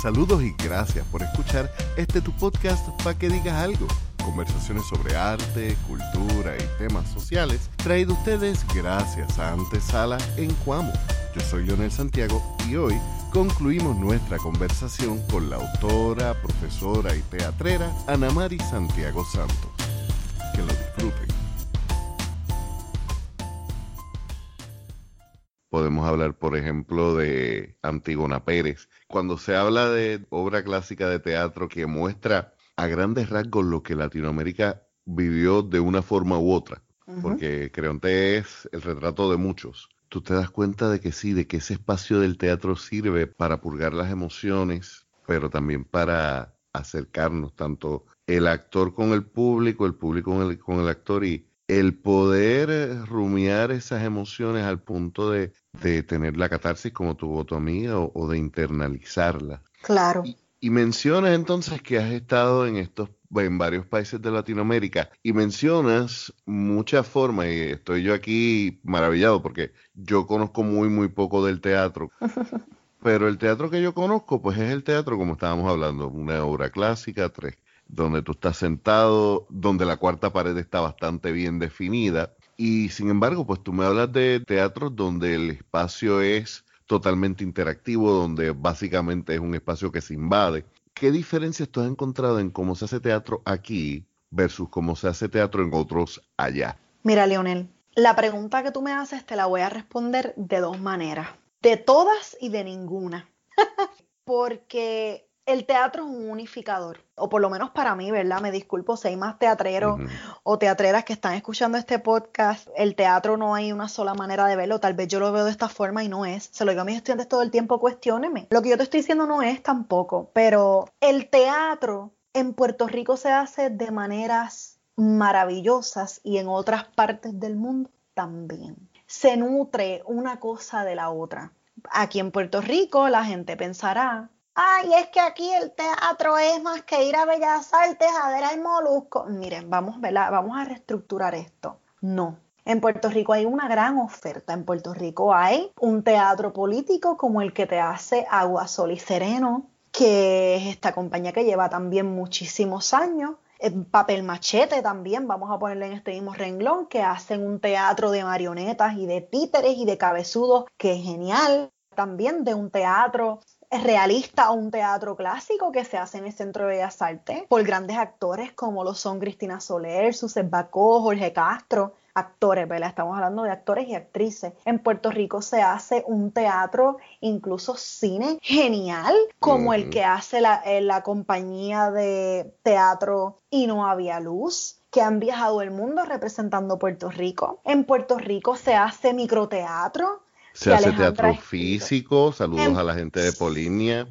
Saludos y gracias por escuchar este tu podcast para que digas algo. Conversaciones sobre arte, cultura y temas sociales traído ustedes gracias a Antesala en Cuamo. Yo soy Leonel Santiago y hoy concluimos nuestra conversación con la autora, profesora y teatrera Ana Mari Santiago Santos. Podemos hablar, por ejemplo, de Antígona Pérez. Cuando se habla de obra clásica de teatro que muestra a grandes rasgos lo que Latinoamérica vivió de una forma u otra, porque Creonte es el retrato de muchos. Tú te das cuenta de que sí, de que ese espacio del teatro sirve para purgar las emociones, pero también para acercarnos tanto el actor con el público, el público con el, con el actor y el poder eh, rumiar esas emociones al punto de, tener la catarsis como tuvo tu amiga o, de internalizarla. Claro. Y, mencionas entonces que has estado en estos en varios países de Latinoamérica y mencionas muchas formas y estoy yo aquí maravillado porque yo conozco muy muy poco del teatro. Pero el teatro que yo conozco, pues es el teatro como estábamos hablando, una obra clásica, tres donde tú estás sentado, donde la cuarta pared está bastante bien definida. Y sin embargo, pues tú me hablas de teatros donde el espacio es totalmente interactivo, donde básicamente es un espacio que se invade. ¿Qué diferencias tú has encontrado en cómo se hace teatro aquí versus cómo se hace teatro en otros allá? Mira, Leonel, la pregunta que tú me haces te la voy a responder de dos maneras, de todas y de ninguna. Porque el teatro es un unificador, o por lo menos para mí, ¿verdad? Me disculpo si hay más teatreros o teatreras que están escuchando este podcast. El teatro no hay una sola manera de verlo, tal vez yo lo veo de esta forma y no es. Se lo digo a mis estudiantes todo el tiempo, cuestionenme. Lo que yo te estoy diciendo no es tampoco, pero el teatro en Puerto Rico se hace de maneras maravillosas y en otras partes del mundo también. Se nutre una cosa de la otra. Aquí en Puerto Rico la gente pensará ay, es que aquí el teatro es más que ir a Bellas Artes a ver al molusco. Miren, vamos, vamos a reestructurar esto. No. En Puerto Rico hay una gran oferta. En Puerto Rico hay un teatro político como el que te hace Agua, Sol y Sereno, que es esta compañía que lleva también muchísimos años. Papel Machete también, vamos a ponerle en este mismo renglón, que hacen un teatro de marionetas y de títeres y de cabezudos, que es genial. También de un teatro realista o un teatro clásico que se hace en el Centro de Bellas Artes por grandes actores como lo son Cristina Soler, Suset Bacó, Jorge Castro, actores, ¿verdad? Estamos hablando de actores y actrices. En Puerto Rico se hace un teatro, incluso cine genial, como el que hace la, eh, la compañía de teatro Y no había luz que han viajado el mundo representando Puerto Rico. En Puerto Rico se hace microteatro, se hace teatro físico, saludos a la gente de Polinia.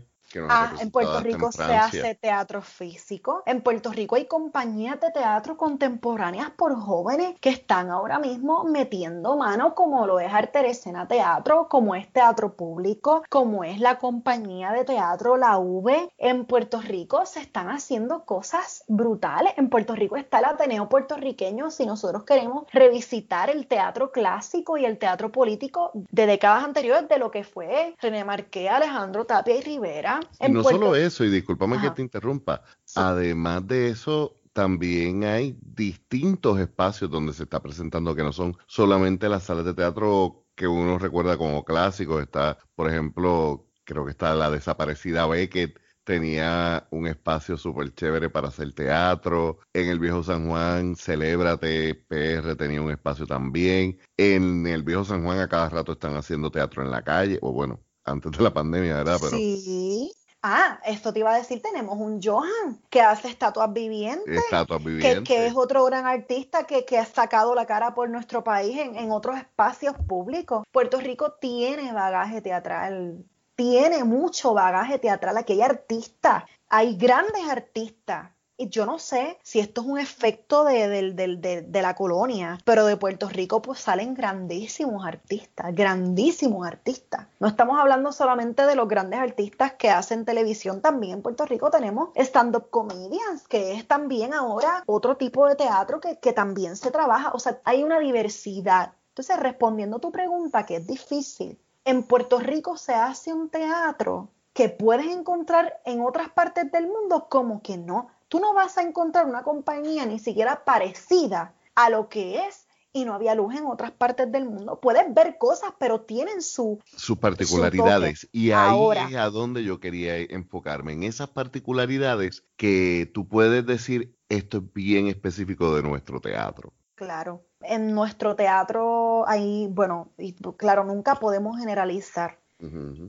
Ah, en Puerto Rico se hace teatro físico. En Puerto Rico hay compañías de teatro contemporáneas por jóvenes que están ahora mismo metiendo mano, como lo es Arteresena Teatro, como es Teatro Público, como es la compañía de teatro La V. En Puerto Rico se están haciendo cosas brutales. En Puerto Rico está el Ateneo puertorriqueño. Si nosotros queremos revisitar el teatro clásico y el teatro político de décadas anteriores de lo que fue René Marqué, Alejandro Tapia y Rivera, y no solo eso, y discúlpame que te interrumpa, además de eso, también hay distintos espacios donde se está presentando que no son solamente las salas de teatro que uno recuerda como clásicos. Está, por ejemplo, creo que está la desaparecida Beckett, tenía un espacio súper chévere para hacer teatro. En el Viejo San Juan, Celébrate PR tenía un espacio también. En el Viejo San Juan a cada rato están haciendo teatro en la calle, o bueno, antes de la pandemia, ¿verdad? Pero... Sí. Ah, esto te iba a decir, tenemos un Johan que hace estatuas vivientes. Estatuas vivientes. Que, es otro gran artista que, ha sacado la cara por nuestro país en, en otros espacios públicos. Puerto Rico tiene bagaje teatral, tiene mucho bagaje teatral. Aquí hay artistas, hay grandes artistas yo no sé si esto es un efecto de, la colonia, pero de Puerto Rico pues salen grandísimos artistas, grandísimos artistas. No estamos hablando solamente de los grandes artistas que hacen televisión, también en Puerto Rico tenemos stand-up comedians, que es también ahora otro tipo de teatro que, que también se trabaja, o sea, hay una diversidad. Entonces, respondiendo a tu pregunta, que es difícil, en Puerto Rico se hace un teatro que puedes encontrar en otras partes del mundo, como que no. Tú no vas a encontrar una compañía ni siquiera parecida a lo que es y no había luz en otras partes del mundo. Puedes ver cosas, pero tienen su, sus particularidades. y ahí es a donde yo quería enfocarme, en esas particularidades que tú puedes decir, esto es bien específico de nuestro teatro. Claro. En nuestro teatro, ahí, bueno, y claro, nunca podemos generalizar.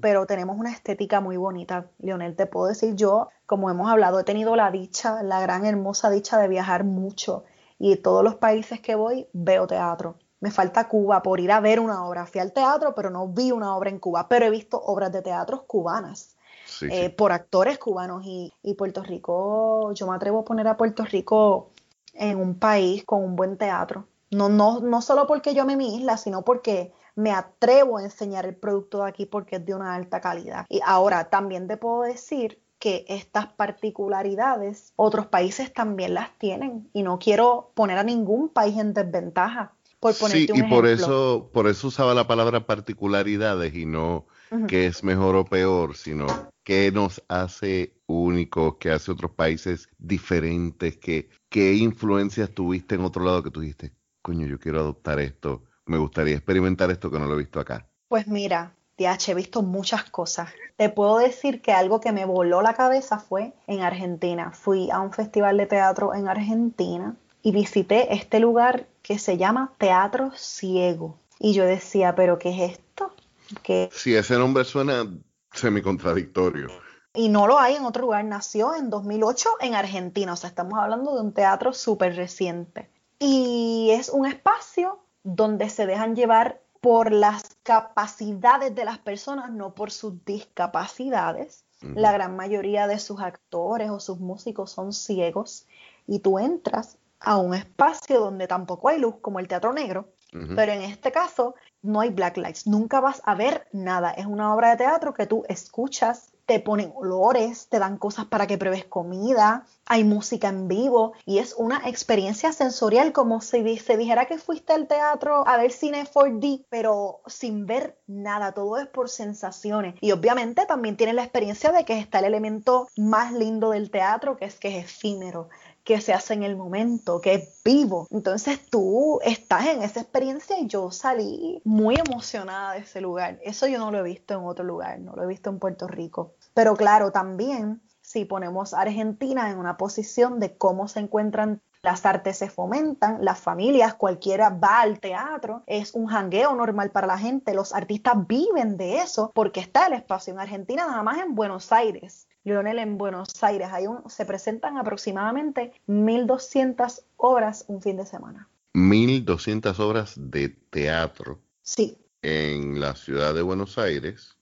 Pero tenemos una estética muy bonita, Leonel. Te puedo decir, yo, como hemos hablado, he tenido la dicha, la gran hermosa dicha de viajar mucho y todos los países que voy veo teatro. Me falta Cuba por ir a ver una obra. Fui al teatro, pero no vi una obra en Cuba, pero he visto obras de teatro cubanas. Eh, por actores cubanos y, Puerto Rico, yo me atrevo a poner a Puerto Rico en un país con un buen teatro. No, no, no solo porque yo me mi isla, sino porque me atrevo a enseñar el producto de aquí porque es de una alta calidad. Y ahora también te puedo decir que estas particularidades otros países también las tienen y no quiero poner a ningún país en desventaja. Por sí, y por eso, por eso usaba la palabra particularidades y no que es mejor o peor, sino qué nos hace únicos, qué hace otros países diferentes, qué, qué influencias tuviste en otro lado que tuviste, coño, yo quiero adoptar esto, me gustaría experimentar esto que no lo he visto acá. Pues mira, he visto muchas cosas. Te puedo decir que algo que me voló la cabeza fue en Argentina. Fui a un festival de teatro en Argentina y visité este lugar que se llama Teatro Ciego. Y yo decía, ¿pero qué es esto? ¿Qué? Sí, ese nombre suena semi-contradictorio. Y no lo hay en otro lugar. Nació en 2008 en Argentina. O sea, estamos hablando de un teatro súper reciente. Y es un espacio donde se dejan llevar por las capacidades de las personas, no por sus discapacidades. La gran mayoría de sus actores o sus músicos son ciegos y tú entras a un espacio donde tampoco hay luz, como el teatro negro, pero en este caso no hay black lights, nunca vas a ver nada. Es una obra de teatro que tú escuchas te ponen olores, te dan cosas para que pruebes comida, hay música en vivo y es una experiencia sensorial como si se dijera que fuiste al teatro a ver cine 4D, pero sin ver nada, todo es por sensaciones. Y obviamente también tiene la experiencia de que está el elemento más lindo del teatro, que es que es efímero que se hace en el momento, que es vivo. Entonces tú estás en esa experiencia y yo salí muy emocionada de ese lugar. Eso yo no lo he visto en otro lugar, no lo he visto en Puerto Rico. Pero claro, también si ponemos a Argentina en una posición de cómo se encuentran las artes se fomentan, las familias, cualquiera va al teatro, es un jangueo normal para la gente, los artistas viven de eso porque está el espacio en Argentina, nada más en Buenos Aires. Lionel, en Buenos Aires hay un, se presentan aproximadamente 1.200 obras un fin de semana. 1.200 obras de teatro. Sí. En la ciudad de Buenos Aires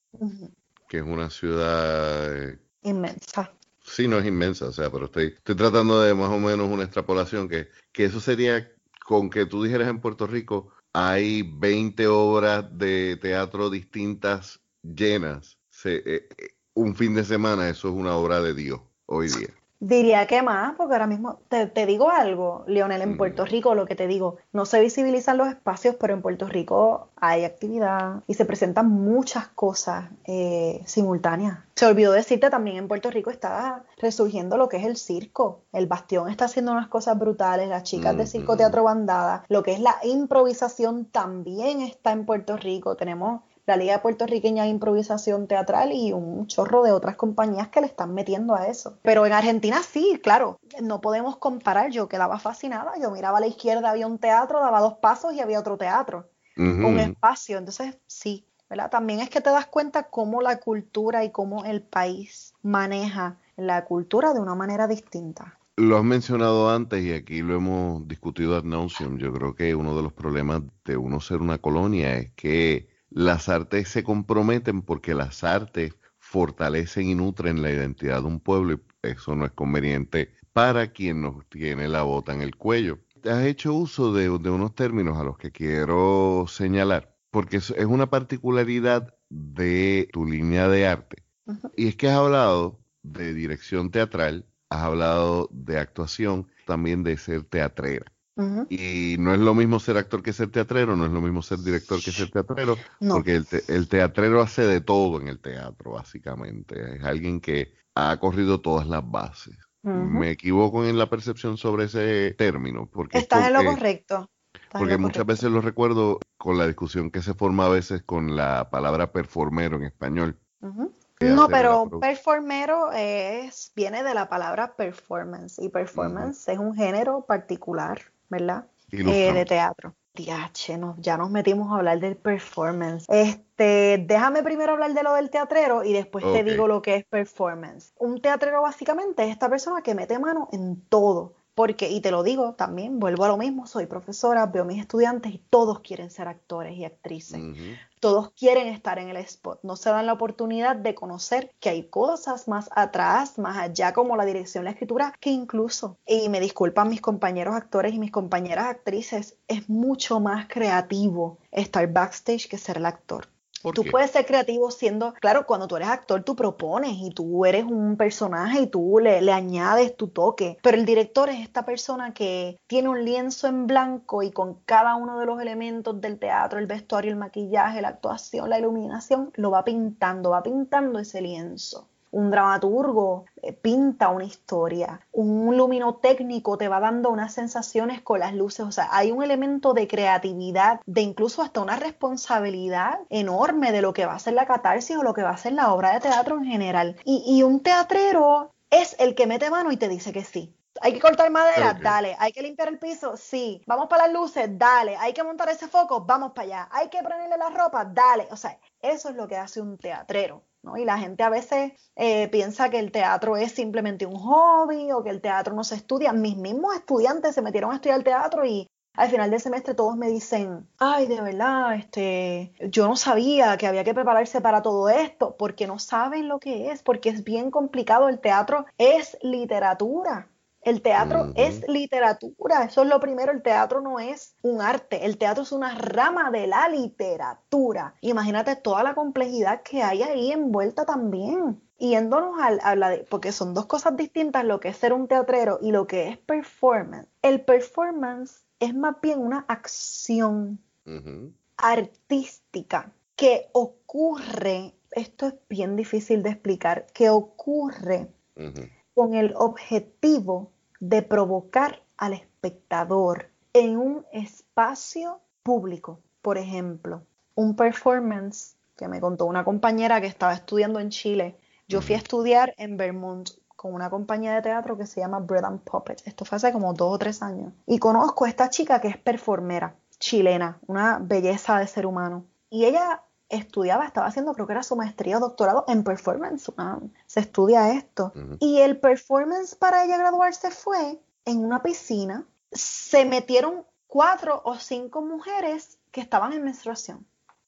que es una ciudad... Eh, inmensa. Sí, no es inmensa, o sea, pero estoy, estoy tratando de más o menos una extrapolación que, que eso sería con que tú dijeras en Puerto Rico hay 20 obras de teatro distintas llenas. Se, eh, eh, un fin de semana, eso es una obra de Dios hoy día. Diría que más, porque ahora mismo te, digo algo, Lionel, en Puerto. Rico lo que te digo, no se visibilizan los espacios, pero en Puerto Rico hay actividad y se presentan muchas cosas eh, simultáneas. Se olvidó decirte también en Puerto Rico está resurgiendo lo que es el circo. El Bastión está haciendo unas cosas brutales, las chicas de Circo Teatro Bandada, lo que es la improvisación también está en Puerto Rico. Tenemos la Liga Puertorriqueña de Improvisación Teatral y un chorro de otras compañías que le están metiendo a eso. Pero en Argentina sí, claro, no podemos comparar. Yo quedaba fascinada, yo miraba a la izquierda, había un teatro, daba dos pasos y había otro teatro, un espacio. Entonces sí, ¿verdad? También es que te das cuenta cómo la cultura y cómo el país maneja la cultura de una manera distinta. Lo has mencionado antes y aquí lo hemos discutido ad nauseum. Yo creo que uno de los problemas de uno ser una colonia es que las artes se comprometen porque las artes fortalecen y nutren la identidad de un pueblo y eso no es conveniente para quien nos tiene la bota en el cuello. Has hecho uso de, unos términos a los que quiero señalar, porque es, una particularidad de tu línea de arte. Y es que has hablado de dirección teatral, has hablado de actuación, también de ser teatrera. Y no es lo mismo ser actor que ser teatrero, no es lo mismo ser director que ser teatrero, porque el, teatrero hace de todo en el teatro, básicamente. Es alguien que ha corrido todas las bases. Me equivoco en la percepción sobre ese término. Porque Estás en lo correcto. porque muchas veces lo recuerdo con la discusión que se forma a veces con la palabra performero en español. No, pero performero es, viene de la palabra performance y performance es un género particular, ¿verdad? Eh, de teatro. Diache, ya nos metimos a hablar del performance. Este, déjame primero hablar de lo del teatrero y después te digo lo que es performance. Un teatrero básicamente es esta persona que mete mano en todo. Porque, y te lo digo también, vuelvo a lo mismo, soy profesora, veo a mis estudiantes y todos quieren ser actores y actrices. Todos quieren estar en el spot. No se dan la oportunidad de conocer que hay cosas más atrás, más allá, como la dirección, la escritura, que incluso, y me disculpan mis compañeros actores y mis compañeras actrices, es mucho más creativo estar backstage que ser el actor. Tú puedes ser creativo siendo, claro, cuando tú eres actor, tú propones y tú eres un personaje y tú le, le, añades tu toque. Pero el director es esta persona que tiene un lienzo en blanco y con cada uno de los elementos del teatro, el vestuario, el maquillaje, la actuación, la iluminación, lo va pintando, va pintando ese lienzo un dramaturgo eh, pinta una historia, un luminotécnico te va dando unas sensaciones con las luces, o sea, hay un elemento de creatividad, de incluso hasta una responsabilidad enorme de lo que va a ser la catarsis o lo que va a ser la obra de teatro en general. Y, un teatrero es el que mete mano y te dice que sí. Hay que cortar madera, dale. Hay que limpiar el piso, sí. Vamos para las luces, dale. Hay que montar ese foco, vamos para allá. Hay que ponerle la ropa, dale. O sea, eso es lo que hace un teatrero. Y la gente a veces eh, piensa que el teatro es simplemente un hobby o que el teatro no se estudia. Mis mismos estudiantes se metieron a estudiar teatro y al final del semestre todos me dicen, ay, de verdad, este, yo no sabía que había que prepararse para todo esto, porque no saben lo que es, porque es bien complicado. El teatro es literatura. El teatro es literatura, eso es lo primero, el teatro no es un arte, el teatro es una rama de la literatura. Imagínate toda la complejidad que hay ahí envuelta también. Yéndonos a, a la de, porque son dos cosas distintas lo que es ser un teatrero y lo que es performance. El performance es más bien una acción artística que ocurre, esto es bien difícil de explicar, que ocurre con el objetivo de provocar al espectador en un espacio público. Por ejemplo, un performance que me contó una compañera que estaba estudiando en Chile. Yo fui a estudiar en Vermont con una compañía de teatro que se llama Bread and Puppet. Esto fue hace como dos o tres años. Y conozco a esta chica que es performera chilena, una belleza de ser humano. Y ella estudiaba, estaba haciendo, creo que era su maestría o doctorado en performance. Ah, se estudia esto. Y el performance para ella graduarse fue en una piscina. Se metieron cuatro o cinco mujeres que estaban en menstruación.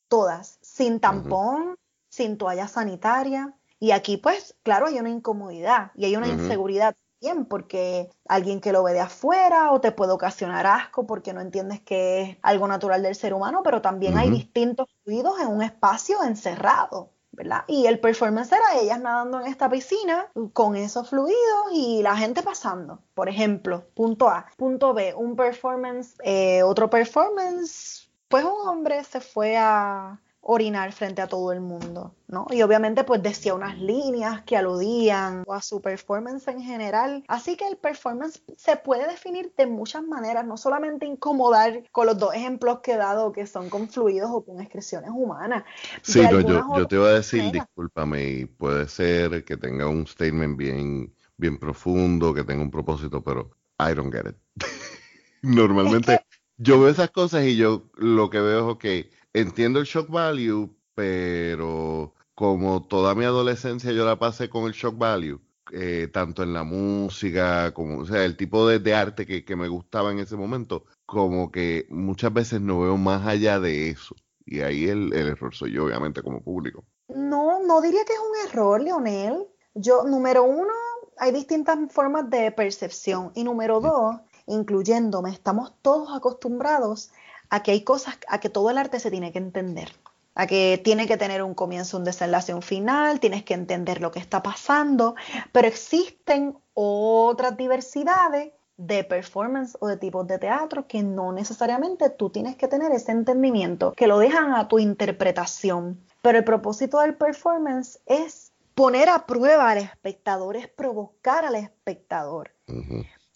Todas, sin tampón, sin toalla sanitaria. Y aquí, pues, claro, hay una incomodidad y hay una inseguridad bien, porque alguien que lo ve de afuera o te puede ocasionar asco porque no entiendes que es algo natural del ser humano, pero también hay distintos fluidos en un espacio encerrado. ¿verdad? Y el performance era ellas nadando en esta piscina con esos fluidos y la gente pasando. Por ejemplo, punto A. Punto B, un performance, eh, otro performance, pues un hombre se fue a, orinar frente a todo el mundo, ¿no? Y obviamente pues decía unas líneas que aludían a su performance en general. Así que el performance se puede definir de muchas maneras, no solamente incomodar con los dos ejemplos que he dado que son con fluidos o con expresiones humanas. Sí, yo, yo, te voy a decir, discúlpame, puede ser que tenga un statement bien, bien profundo, que tenga un propósito, pero I don't get it. Normalmente yo veo esas cosas y yo lo que veo es, que entiendo el shock value, pero como toda mi adolescencia yo la pasé con el shock value, eh, tanto en la música, como, o sea, el tipo de, arte que, me gustaba en ese momento, como que muchas veces no veo más allá de eso. Y ahí el, error soy yo, obviamente, como público. No, no diría que es un error, Leonel. Yo, número uno, hay distintas formas de percepción. Y número dos, incluyéndome, estamos todos acostumbrados a que hay cosas, a que todo el arte se tiene que entender, a que tiene que tener un comienzo, un desenlace, un final, tienes que entender lo que está pasando, pero existen otras diversidades de performance o de tipos de teatro que no necesariamente tú tienes que tener ese entendimiento, que lo dejan a tu interpretación. Pero el propósito del performance es poner a prueba al espectador, es provocar al espectador.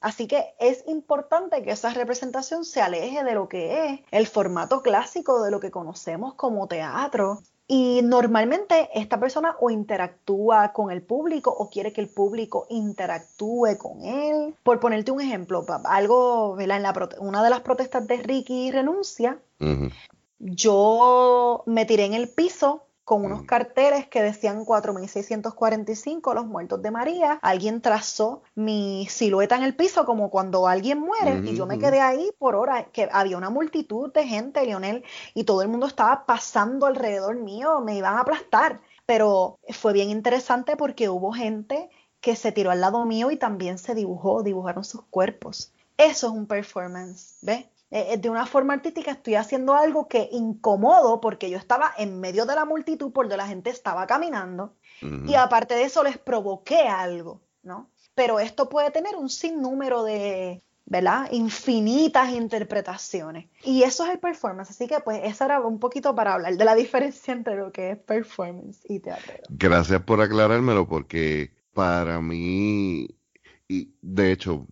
Así que es importante que esa representación se aleje de lo que es el formato clásico de lo que conocemos como teatro. Y normalmente esta persona o interactúa con el público o quiere que el público interactúe con él. Por ponerte un ejemplo, algo, En una de las protestas de Ricky renuncia, yo me tiré en el piso con unos mm. carteles que decían 4645 los muertos de María. Alguien trazó mi silueta en el piso como cuando alguien muere y yo me quedé ahí por hora, que había una multitud de gente, Lionel, y todo el mundo estaba pasando alrededor mío, me iban a aplastar. Pero fue bien interesante porque hubo gente que se tiró al lado mío y también se dibujó, dibujaron sus cuerpos. Eso es un performance, ¿ves? Eh, de una forma artística estoy haciendo algo que incomodo porque yo estaba en medio de la multitud por donde la gente estaba caminando y aparte de eso les provoqué algo, ¿no? Pero esto puede tener un sinnúmero de, ¿verdad? Infinitas interpretaciones. Y eso es el performance. Así que pues eso era un poquito para hablar de la diferencia entre lo que es performance y teatro. Gracias por aclarármelo porque para mí, y de hecho,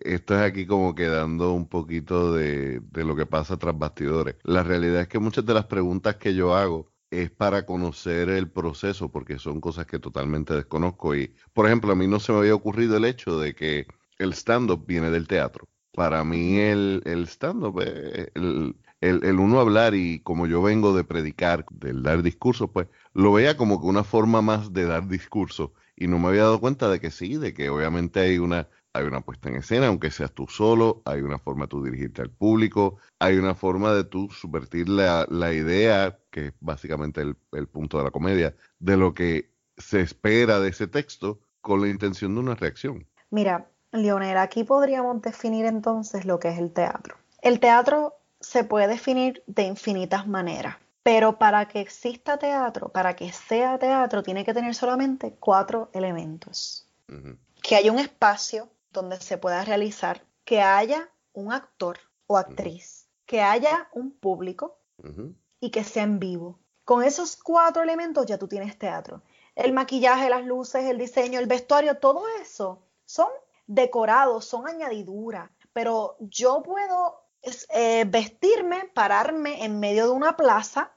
esto es aquí como quedando un poquito de, lo que pasa tras bastidores. La realidad es que muchas de las preguntas que yo hago es para conocer el proceso, porque son cosas que totalmente desconozco. Y, por ejemplo, a mí no se me había ocurrido el hecho de que el stand-up viene del teatro. Para mí el, el stand-up, el, el, el, uno hablar y como yo vengo de predicar, del dar discursos, pues lo veía como que una forma más de dar discurso. Y no me había dado cuenta de que sí, de que obviamente hay una hay una puesta en escena, aunque seas tú solo, hay una forma de tú dirigirte al público, hay una forma de tú subvertir la, idea, que es básicamente el, el, punto de la comedia, de lo que se espera de ese texto con la intención de una reacción. Mira, Leonel, aquí podríamos definir entonces lo que es el teatro. El teatro se puede definir de infinitas maneras, pero para que exista teatro, para que sea teatro, tiene que tener solamente cuatro elementos. Que haya un espacio donde se pueda realizar, que haya un actor o actriz, que haya un público y que sea en vivo. Con esos cuatro elementos ya tú tienes teatro. El maquillaje, las luces, el diseño, el vestuario, todo eso son decorados, son añadiduras, pero yo puedo eh, vestirme, pararme en medio de una plaza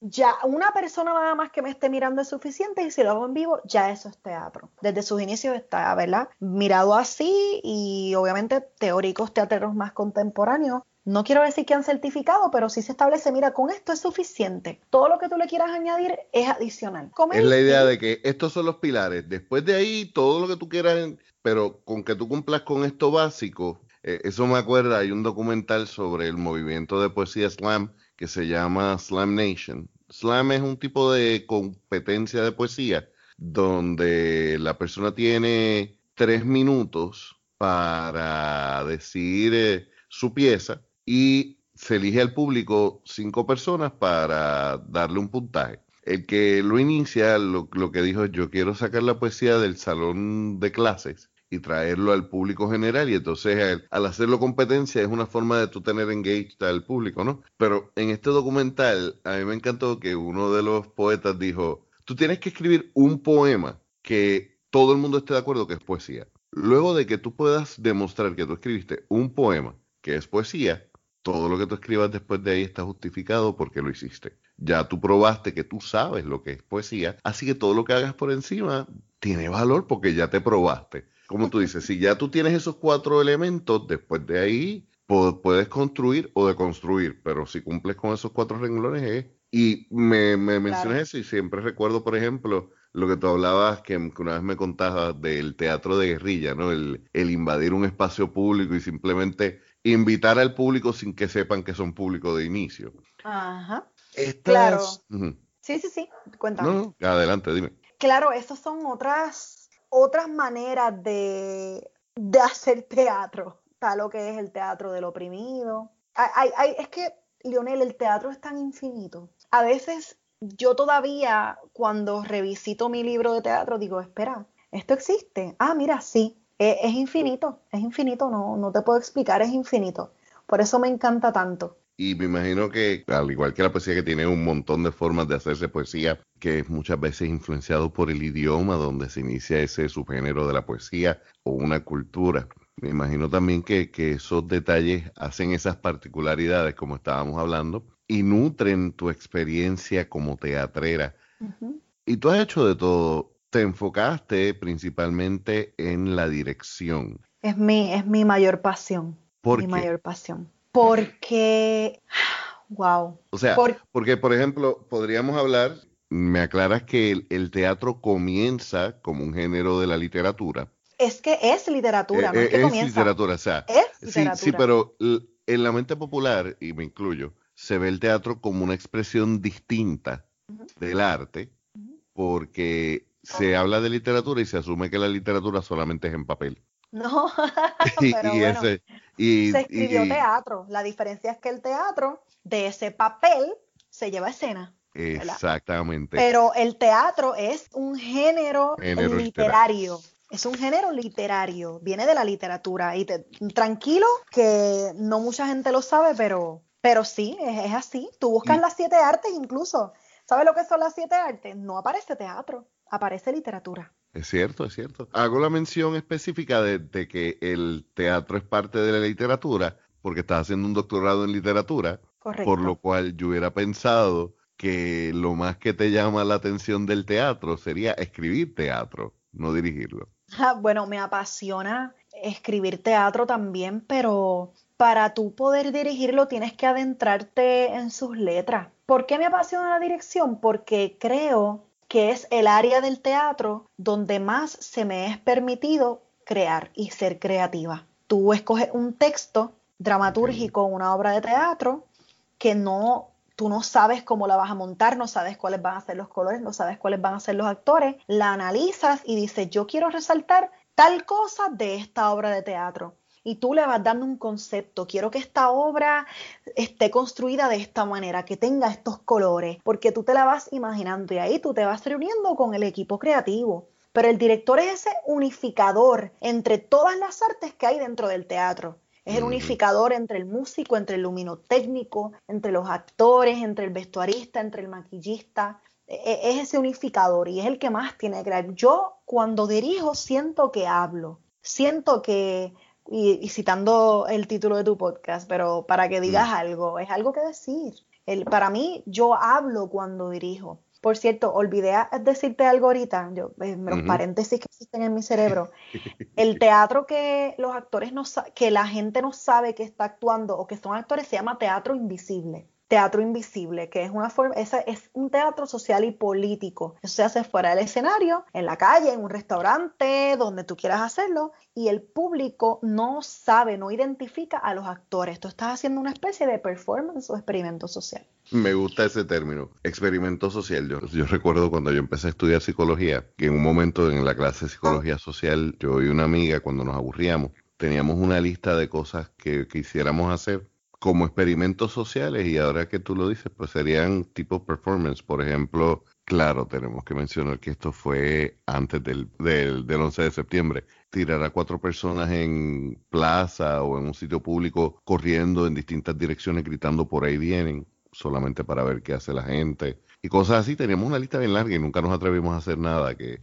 ya una persona nada más que me esté mirando es suficiente y si lo hago en vivo, ya eso es teatro. Desde sus inicios está, ¿verdad? Mirado así y obviamente teóricos teatreros más contemporáneos. No quiero decir que han certificado, pero sí se establece, mira, con esto es suficiente. Todo lo que tú le quieras añadir es adicional. es la idea de que estos son los pilares. Después de ahí, todo lo que tú quieras, pero con que tú cumplas con esto básico, eh, eso me acuerda, hay un documental sobre el movimiento de poesía slam que se llama Slam Nation. Slam es un tipo de competencia de poesía donde la persona tiene tres minutos para decir eh, su pieza y se elige al público cinco personas para darle un puntaje. El que lo inicia lo, lo que dijo yo quiero sacar la poesía del salón de clases y traerlo al público general y entonces al, hacerlo competencia es una forma de tú tener engaged al público, ¿no? Pero en este documental a mí me encantó que uno de los poetas dijo, tú tienes que escribir un poema que todo el mundo esté de acuerdo que es poesía. Luego de que tú puedas demostrar que tú escribiste un poema que es poesía, todo lo que tú escribas después de ahí está justificado porque lo hiciste. Ya tú probaste que tú sabes lo que es poesía, así que todo lo que hagas por encima tiene valor porque ya te probaste como tú dices, si ya tú tienes esos cuatro elementos, después de ahí puedes construir o deconstruir, pero si cumples con esos cuatro renglones es... Y me, me mencionas eso y siempre recuerdo, por ejemplo, lo que tú hablabas, que, una vez me contabas del teatro de guerrilla, ¿no? El, invadir un espacio público y simplemente invitar al público sin que sepan que son público de inicio. Ajá. Claro. Sí, sí, sí, cuéntame. No, adelante, dime. Claro, esas son otras otras maneras de, hacer teatro. Está lo que es el teatro del oprimido. es que, Lionel, el teatro es tan infinito. A veces yo todavía, cuando revisito mi libro de teatro, digo, espera, ¿esto existe? Ah, mira, sí. es, es infinito, es infinito, no, no te puedo explicar, es infinito. Por eso me encanta tanto. Y me imagino que, al igual que la poesía, que tiene un montón de formas de hacerse poesía, que es muchas veces influenciado por el idioma donde se inicia ese subgénero de la poesía o una cultura. Me imagino también que, esos detalles hacen esas particularidades, como estábamos hablando, y nutren tu experiencia como teatrera. Y tú has hecho de todo. Te enfocaste principalmente en la dirección. Es mi, es mi mayor pasión. ¿Por mi mayor pasión porque, wow. O sea, porque por ejemplo, podríamos hablar, me aclaras que el, teatro comienza como un género de la literatura. Es que es literatura, no es, eh, que comienza. literatura, o sea. Es literatura. Sí, sí, pero en la mente popular, y me incluyo, se ve el teatro como una expresión distinta del arte, porque se habla de literatura y se asume que la literatura solamente es en papel. No, pero bueno, se escribió teatro. La diferencia es que el teatro de ese papel se lleva a escena. Exactamente. Pero el teatro es un género, literario. Es un género literario, viene de la literatura. Y tranquilo, que no mucha gente lo sabe, pero, pero sí, es, así. Tú buscas las siete artes incluso. ¿Sabes lo que son las siete artes? No aparece teatro, aparece literatura. Es cierto, es cierto. Hago la mención específica de, que el teatro es parte de la literatura, porque estás haciendo un doctorado en literatura, Correcto. por lo cual yo hubiera pensado que lo más que te llama la atención del teatro sería escribir teatro, no dirigirlo. bueno, me apasiona escribir teatro también, pero para tú poder dirigirlo tienes que adentrarte en sus letras. ¿Por qué me apasiona la dirección? Porque creo que es el área del teatro donde más se me es permitido crear y ser creativa. Tú escoges un texto dramatúrgico, una obra de teatro, que no, tú no sabes cómo la vas a montar, no sabes cuáles van a ser los colores, no sabes cuáles van a ser los actores, la analizas y dices, yo quiero resaltar tal cosa de esta obra de teatro y tú le vas dando un concepto. Quiero que esta obra esté construida de esta manera, que tenga estos colores, porque tú te la vas imaginando y ahí tú te vas reuniendo con el equipo creativo. Pero el director es ese unificador entre todas las artes que hay dentro del teatro. Es el unificador entre el músico, entre el luminotécnico, entre los actores, entre el vestuarista, entre el maquillista. E, e, es ese unificador y es el que más tiene que crear. Yo cuando dirijo siento que hablo, siento que y, citando el título de tu podcast, pero para que digas mm. algo, es algo que decir. El, para mí, yo hablo cuando dirijo. Por cierto, olvidé decirte algo ahorita, yo, eh, los paréntesis que existen en mi cerebro. El teatro que los actores no que la gente no sabe que está actuando o que son actores se llama teatro invisible teatro invisible, que es una forma, es un teatro social y político. Eso se hace fuera del escenario, en la calle, en un restaurante, donde tú quieras hacerlo, y el público no sabe, no identifica a los actores. Tú estás haciendo una especie de performance o experimento social. Me gusta ese término, experimento social. Yo, yo recuerdo cuando yo empecé a estudiar psicología, que en un momento en la clase de psicología social, yo y una amiga, cuando nos aburríamos, teníamos una lista de cosas que quisiéramos hacer como experimentos sociales y ahora que tú lo dices, pues serían tipo performance. Por ejemplo, claro, tenemos que mencionar que esto fue antes del, del, del 11 de septiembre. Tirar a cuatro personas en plaza o en un sitio público corriendo en distintas direcciones gritando por ahí vienen, solamente para ver qué hace la gente. Y cosas así, teníamos una lista bien larga y nunca nos atrevimos a hacer nada que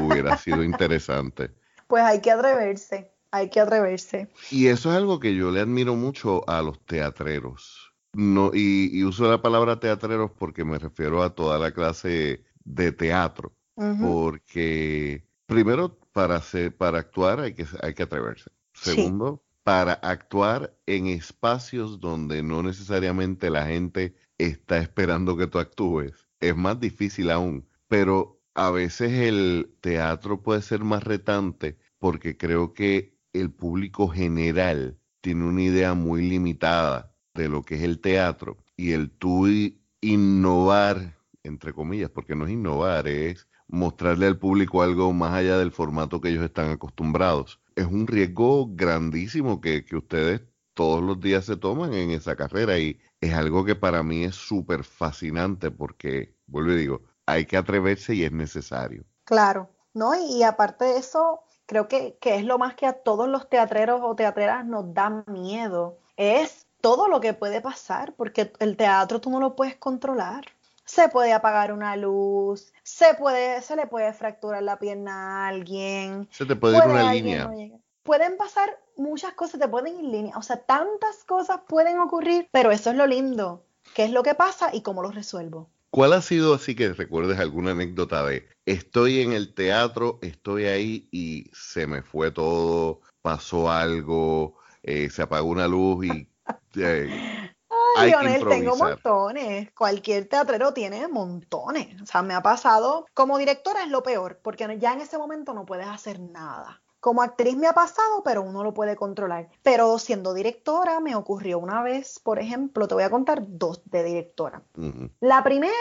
hubiera sido interesante. Pues hay que atreverse hay que atreverse. Y eso es algo que yo le admiro mucho a los teatreros. No, y, uso la palabra teatreros porque me refiero a toda la clase de teatro. Porque primero, para hacer, para actuar hay que, hay que atreverse. Segundo, para actuar en espacios donde no necesariamente la gente está esperando que tú actúes. Es más difícil aún. Pero a veces el teatro puede ser más retante porque creo que el público general tiene una idea muy limitada de lo que es el teatro y el tú innovar, entre comillas, porque no es innovar, es mostrarle al público algo más allá del formato que ellos están acostumbrados. Es un riesgo grandísimo que, que ustedes todos los días se toman en esa carrera y es algo que para mí es súper fascinante porque, vuelvo y digo, hay que atreverse y es necesario. Claro, ¿no? Y aparte de eso, creo que, que es lo más que a todos los teatreros o teatreras nos da miedo, es todo lo que puede pasar, porque el teatro tú no lo puedes controlar. Se puede apagar una luz, se puede, se le puede fracturar la pierna a alguien. Se te puede, ir una línea. pueden pasar muchas cosas, te pueden ir línea. O sea, tantas cosas pueden ocurrir, pero eso es lo lindo. ¿Qué es lo que pasa y cómo lo resuelvo? ¿Cuál ha sido así que recuerdes alguna anécdota de estoy en el teatro, estoy ahí y se me fue todo, pasó algo, eh, se apagó una luz y eh, Ay, Lionel, tengo montones. Cualquier teatrero tiene montones. O sea, me ha pasado. Como directora es lo peor, porque ya en ese momento no puedes hacer nada. Como actriz me ha pasado, pero uno lo puede controlar. Pero siendo directora, me ocurrió una vez, por ejemplo, te voy a contar dos de directora. La primera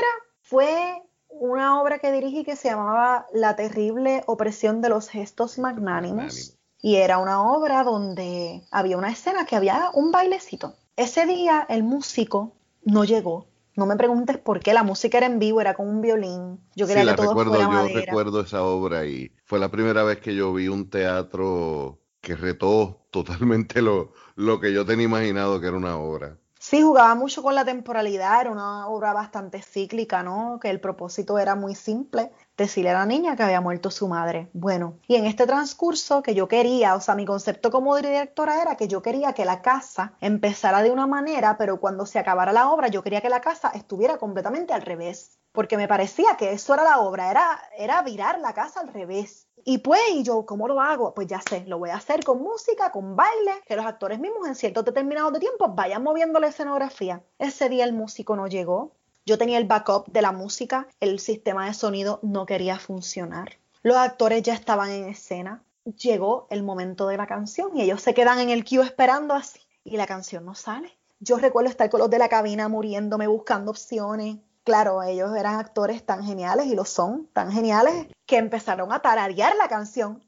fue una obra que dirigí que se llamaba La terrible opresión de los gestos magnánimos. Y era una obra donde había una escena que había un bailecito. Ese día el músico no llegó. No me preguntes por qué, la música era en vivo, era con un violín. Yo quería que todo recuerdo, fuera Yo recuerdo esa obra y fue la primera vez que yo vi un teatro que retó totalmente lo, lo que yo tenía imaginado que era una obra. Sí, jugaba mucho con la temporalidad, era una obra bastante cíclica, ¿no? Que el propósito era muy simple, decirle a la niña que había muerto su madre. Bueno, y en este transcurso que yo quería, o sea, mi concepto como directora era que yo quería que la casa empezara de una manera, pero cuando se acabara la obra yo quería que la casa estuviera completamente al revés, porque me parecía que eso era la obra, era, era virar la casa al revés. Y pues, y yo, ¿cómo lo hago? Pues ya sé, lo voy a hacer con música, con baile, que los actores mismos en ciertos determinados de tiempo vayan moviendo la escenografía. Ese día el músico no llegó, yo tenía el backup de la música, el sistema de sonido no quería funcionar. Los actores ya estaban en escena. Llegó el momento de la canción y ellos se quedan en el queue esperando así y la canción no sale. Yo recuerdo estar con los de la cabina muriéndome buscando opciones. Claro, ellos eran actores tan geniales y lo son tan geniales que empezaron a tararear la canción.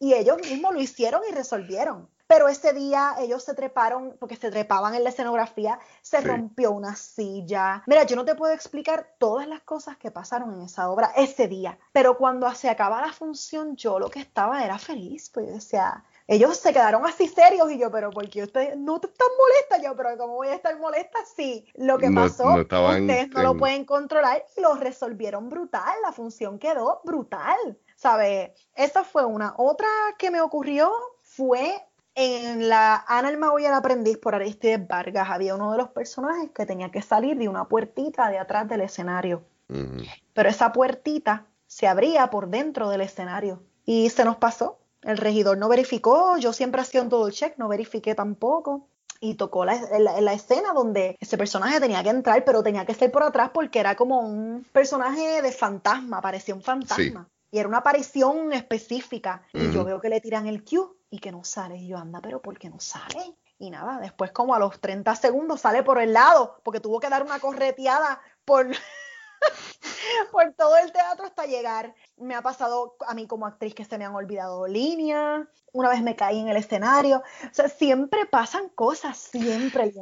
Y ellos mismos lo hicieron y resolvieron. Pero ese día ellos se treparon, porque se trepaban en la escenografía, se rompió una silla. Mira, yo no te puedo explicar todas las cosas que pasaron en esa obra ese día, pero cuando se acaba la función, yo lo que estaba era feliz, pues yo decía, ellos se quedaron así serios y yo, pero ¿por qué ustedes no te están molesta? Yo, pero ¿cómo voy a estar molesta? Sí, lo que pasó, ustedes no lo pueden controlar y lo resolvieron brutal, la función quedó brutal, ¿sabes? Esa fue una. Otra que me ocurrió fue en la Ana el Mago y el Aprendiz por Aristides Vargas había uno de los personajes que tenía que salir de una puertita de atrás del escenario. Pero esa puertita se abría por dentro del escenario y se nos pasó. El regidor no verificó, yo siempre hacía un todo check, no verifiqué tampoco. Y tocó la, la, escena donde ese personaje tenía que entrar, pero tenía que ser por atrás porque era como un personaje de fantasma, parecía un fantasma. Y era una aparición específica. Y yo veo que le tiran el cue y que no sale. Y yo, anda, pero ¿por qué no sale? Y nada, después como a los 30 segundos sale por el lado, porque tuvo que dar una correteada por, por todo el teatro hasta llegar. Me ha pasado a mí como actriz que se me han olvidado líneas, una vez me caí en el escenario. O sea, siempre pasan cosas, siempre.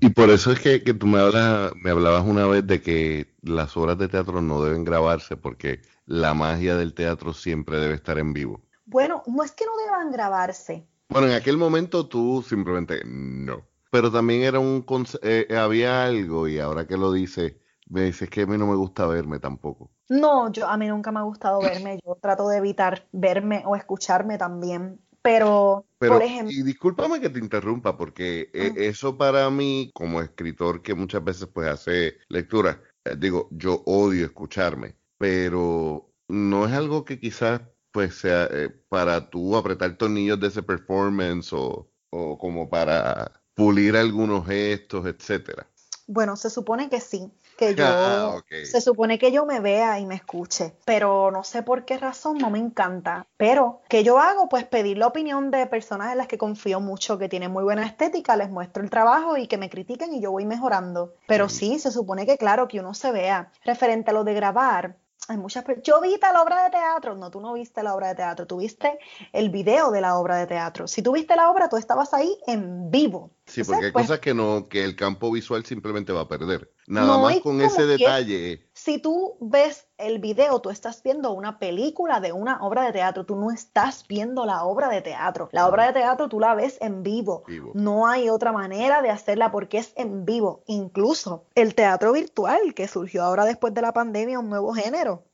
Y por eso es que, que tú me, hablas, me hablabas una vez de que las obras de teatro no deben grabarse porque la magia del teatro siempre debe estar en vivo. Bueno, no es que no deban grabarse. Bueno, en aquel momento tú simplemente no. Pero también era un eh, había algo y ahora que lo dice, me dices que a mí no me gusta verme tampoco. No, yo a mí nunca me ha gustado verme. Yo trato de evitar verme o escucharme también. Pero, por ejemplo. Y discúlpame que te interrumpa, porque eh, eso para mí, como escritor que muchas veces pues hace lectura, eh, digo, yo odio escucharme, pero no es algo que quizás pues sea eh, para tú apretar tornillos de ese performance o, como para pulir algunos gestos, etcétera. Bueno, se supone que sí, que yo ah, se supone que yo me vea y me escuche, pero no sé por qué razón no me encanta. Pero ¿qué yo hago? Pues pedir la opinión de personas en las que confío mucho, que tienen muy buena estética, les muestro el trabajo y que me critiquen y yo voy mejorando. Pero sí, se supone que claro que uno se vea. Referente a lo de grabar, hay muchas Yo vi la obra de teatro. No, tú no viste la obra de teatro. Tú viste el video de la obra de teatro. Si tú viste la obra, tú estabas ahí en vivo. Sí, porque hay pues cosas que no, que el campo visual simplemente va a perder. Nada más con ese detalle si tú ves el video, tú estás viendo una película de una obra de teatro, tú no estás viendo la obra de teatro. La obra de teatro tú la ves en vivo. No hay otra manera de hacerla porque es en vivo. Incluso el teatro virtual que surgió ahora después de la pandemia, un nuevo género.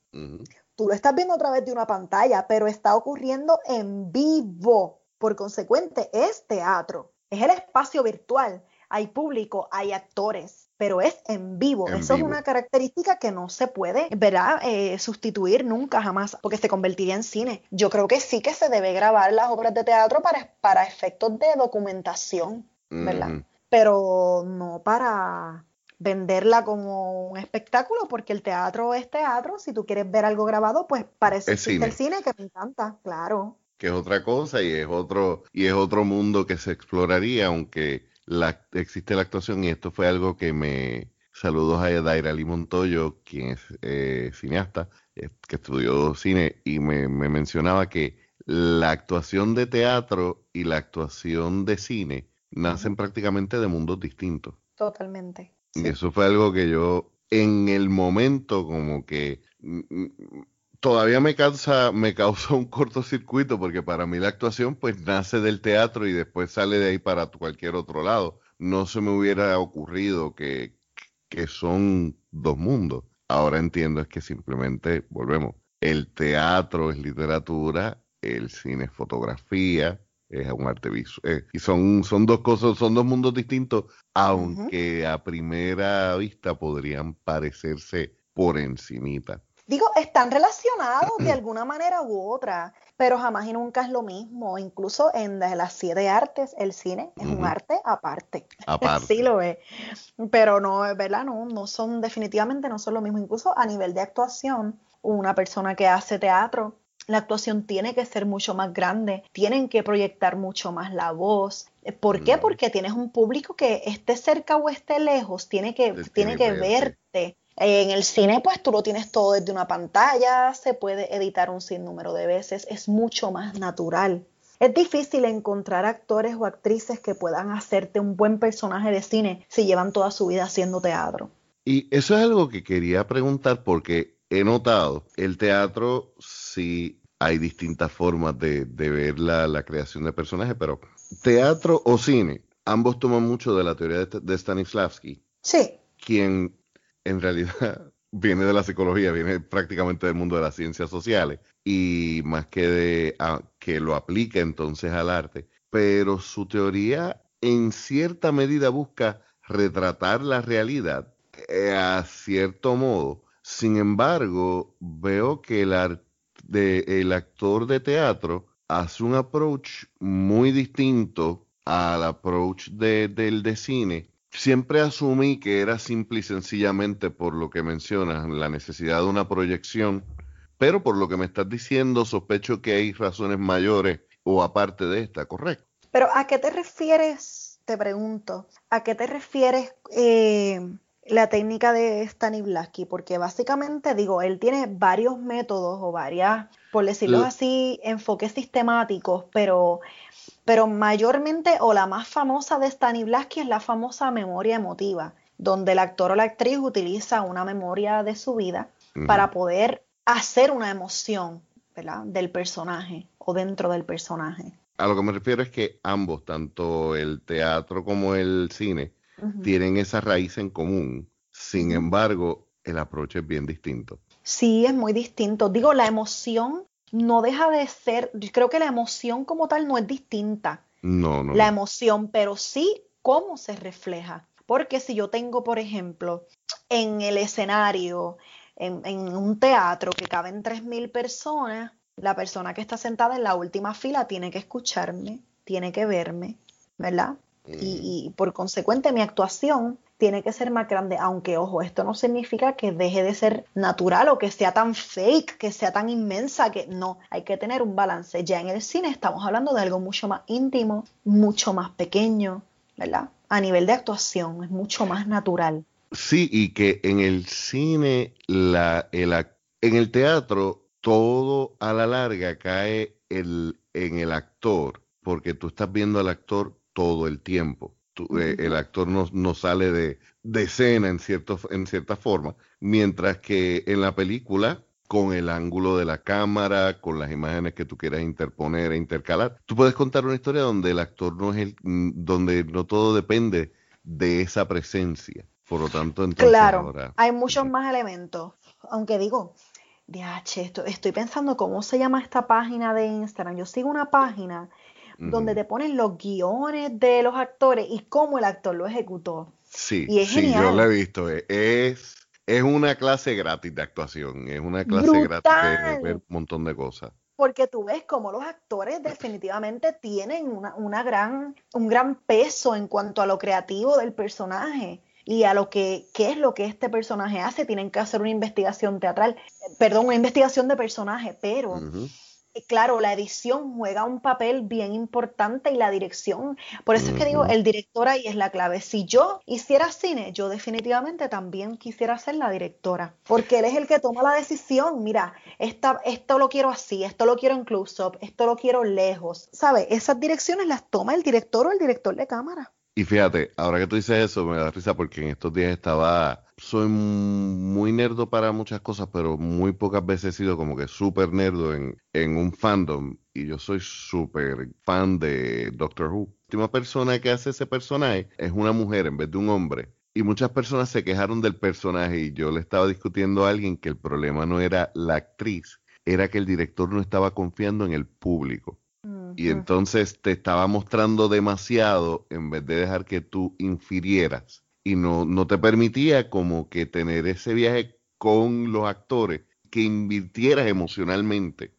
Tú lo estás viendo a través de una pantalla, pero está ocurriendo en vivo. Por consecuente, es teatro. Es el espacio virtual. Hay público, hay actores pero es en vivo. Eso es una característica que no se puede, ¿verdad? Eh, sustituir nunca, jamás, porque se convertiría en cine. Yo creo que sí que se debe grabar las obras de teatro para, para efectos de documentación, ¿verdad? Pero no para venderla como un espectáculo, porque el teatro es teatro. Si tú quieres ver algo grabado, pues parece cine. el cine que me encanta, claro. Que es otra cosa y es otro, y es otro mundo que se exploraría, aunque la, existe la actuación y esto fue algo que me... Saludos a Daira Montoyo, quien es eh, cineasta, eh, que estudió cine y me, mencionaba que la actuación de teatro y la actuación de cine nacen prácticamente de mundos distintos. Totalmente. Y eso fue algo que yo en el momento como que mm, mm, todavía me causa, me causa un cortocircuito porque para mí la actuación pues nace del teatro y después sale de ahí para cualquier otro lado. No se me hubiera ocurrido que, que son dos mundos. Ahora entiendo es que simplemente, volvemos, el teatro es literatura, el cine es fotografía, es un arte visual. Eh, y son, son dos cosas, son dos mundos distintos, aunque a primera vista podrían parecerse por encimita. Digo, están relacionados de alguna manera u otra, pero jamás y nunca es lo mismo. Incluso en las siete artes, el cine es un arte aparte. Aparte. sí lo es. Pero no, ¿verdad? No, no son, definitivamente no son lo mismo. Incluso a nivel de actuación, una persona que hace teatro, la actuación tiene que ser mucho más grande, tienen que proyectar mucho más la voz. ¿Por qué? Porque tienes un público que esté cerca o esté lejos, tiene que, tiene que verte en el cine, pues tú lo tienes todo desde una pantalla, se puede editar un sinnúmero de veces, es mucho más natural. Es difícil encontrar actores o actrices que puedan hacerte un buen personaje de cine si llevan toda su vida haciendo teatro. Y eso es algo que quería preguntar porque he notado, el teatro sí hay distintas formas de, ver la, creación de personajes, pero teatro o cine, ambos toman mucho de la teoría de, de Stanislavski. Sí. Quien en realidad viene de la psicología, viene prácticamente del mundo de las ciencias sociales y más que de que lo aplica entonces al arte, pero su teoría en cierta medida busca retratar la realidad eh, a cierto modo. Sin embargo, veo que el, el actor de teatro hace un approach muy distinto al approach de, del de cine Siempre asumí que era simple y sencillamente por lo que mencionas, la necesidad de una proyección, pero por lo que me estás diciendo, sospecho que hay razones mayores o aparte de esta, ¿correcto? Pero ¿a qué te refieres, te pregunto, a qué te refieres eh, la técnica de Stanislavski? Porque básicamente, digo, él tiene varios métodos o varias, por decirlo así, enfoques sistemáticos, pero pero mayormente o la más famosa de Stanislavski es la famosa memoria emotiva, donde el actor o la actriz utiliza una memoria de su vida para poder hacer una emoción ¿verdad? del personaje o dentro del personaje. A lo que me refiero es que ambos, tanto el teatro como el cine, tienen esa raíz en común. Sin embargo, el approach es bien distinto. Sí, es muy distinto. Digo, la emoción no deja de ser, yo creo que la emoción como tal no es distinta. No, no. La emoción, pero sí cómo se refleja. Porque si yo tengo, por ejemplo, en el escenario, en, en un teatro que caben 3.000 personas, la persona que está sentada en la última fila tiene que escucharme, tiene que verme, ¿verdad? y, mm. por consecuente mi actuación tiene que ser más grande, aunque ojo, esto no significa que deje de ser natural o que sea tan fake, que sea tan inmensa, que no, hay que tener un balance. Ya en el cine estamos hablando de algo mucho más íntimo, mucho más pequeño, ¿verdad? A nivel de actuación, es mucho más natural. Sí, y que en el cine, la, en el teatro, todo a la larga cae en el actor, porque tú estás viendo al actor todo el tiempo. Eh, el actor no, no sale de, de, escena en, cierto, en cierta forma, mientras que en la película con el ángulo de la cámara, con las imágenes que tú quieras interponer e intercalar. Tú puedes contar una historia donde el actor no es el, mm, donde no todo depende de esa presencia. Por lo tanto, entonces claro, hay muchos más elementos. Aunque digo, DH, estoy pensando cómo se llama esta página de Instagram. Yo sigo una página donde te ponen los guiones de los actores y cómo el actor lo ejecutó. Sí, sí, yo lo he visto. Es es una clase gratis de actuación, es una clase gratis de ver un montón de cosas. Porque tú ves cómo los actores definitivamente tienen una, gran, un gran peso en cuanto a lo creativo del personaje y a lo que qué es lo que este personaje hace. Tienen que hacer una investigación teatral, perdón, una investigación de personaje, pero claro, la edición juega un papel bien importante y la dirección. Por eso es que digo, el director ahí es la clave. Si yo hiciera cine, yo definitivamente también quisiera ser la directora, porque él es el que toma la decisión. Mira, esta, esto lo quiero así, esto lo quiero en close-up, esto lo quiero lejos. ¿Sabes? Esas direcciones las toma el director o el director de cámara. Y fíjate, ahora que tú dices eso, me da risa porque en estos días estaba, soy muy nerdo para muchas cosas, pero muy pocas veces he sido como que súper nerdo en, en un fandom. Y yo soy súper fan de Doctor Who. La última persona que hace ese personaje es una mujer en vez de un hombre. Y muchas personas se quejaron del personaje y yo le estaba discutiendo a alguien que el problema no era la actriz, era que el director no estaba confiando en el público. Y entonces te estaba mostrando demasiado en vez de dejar que tú infirieras. Y no, no te permitía como que tener ese viaje con los actores, que invirtieras emocionalmente.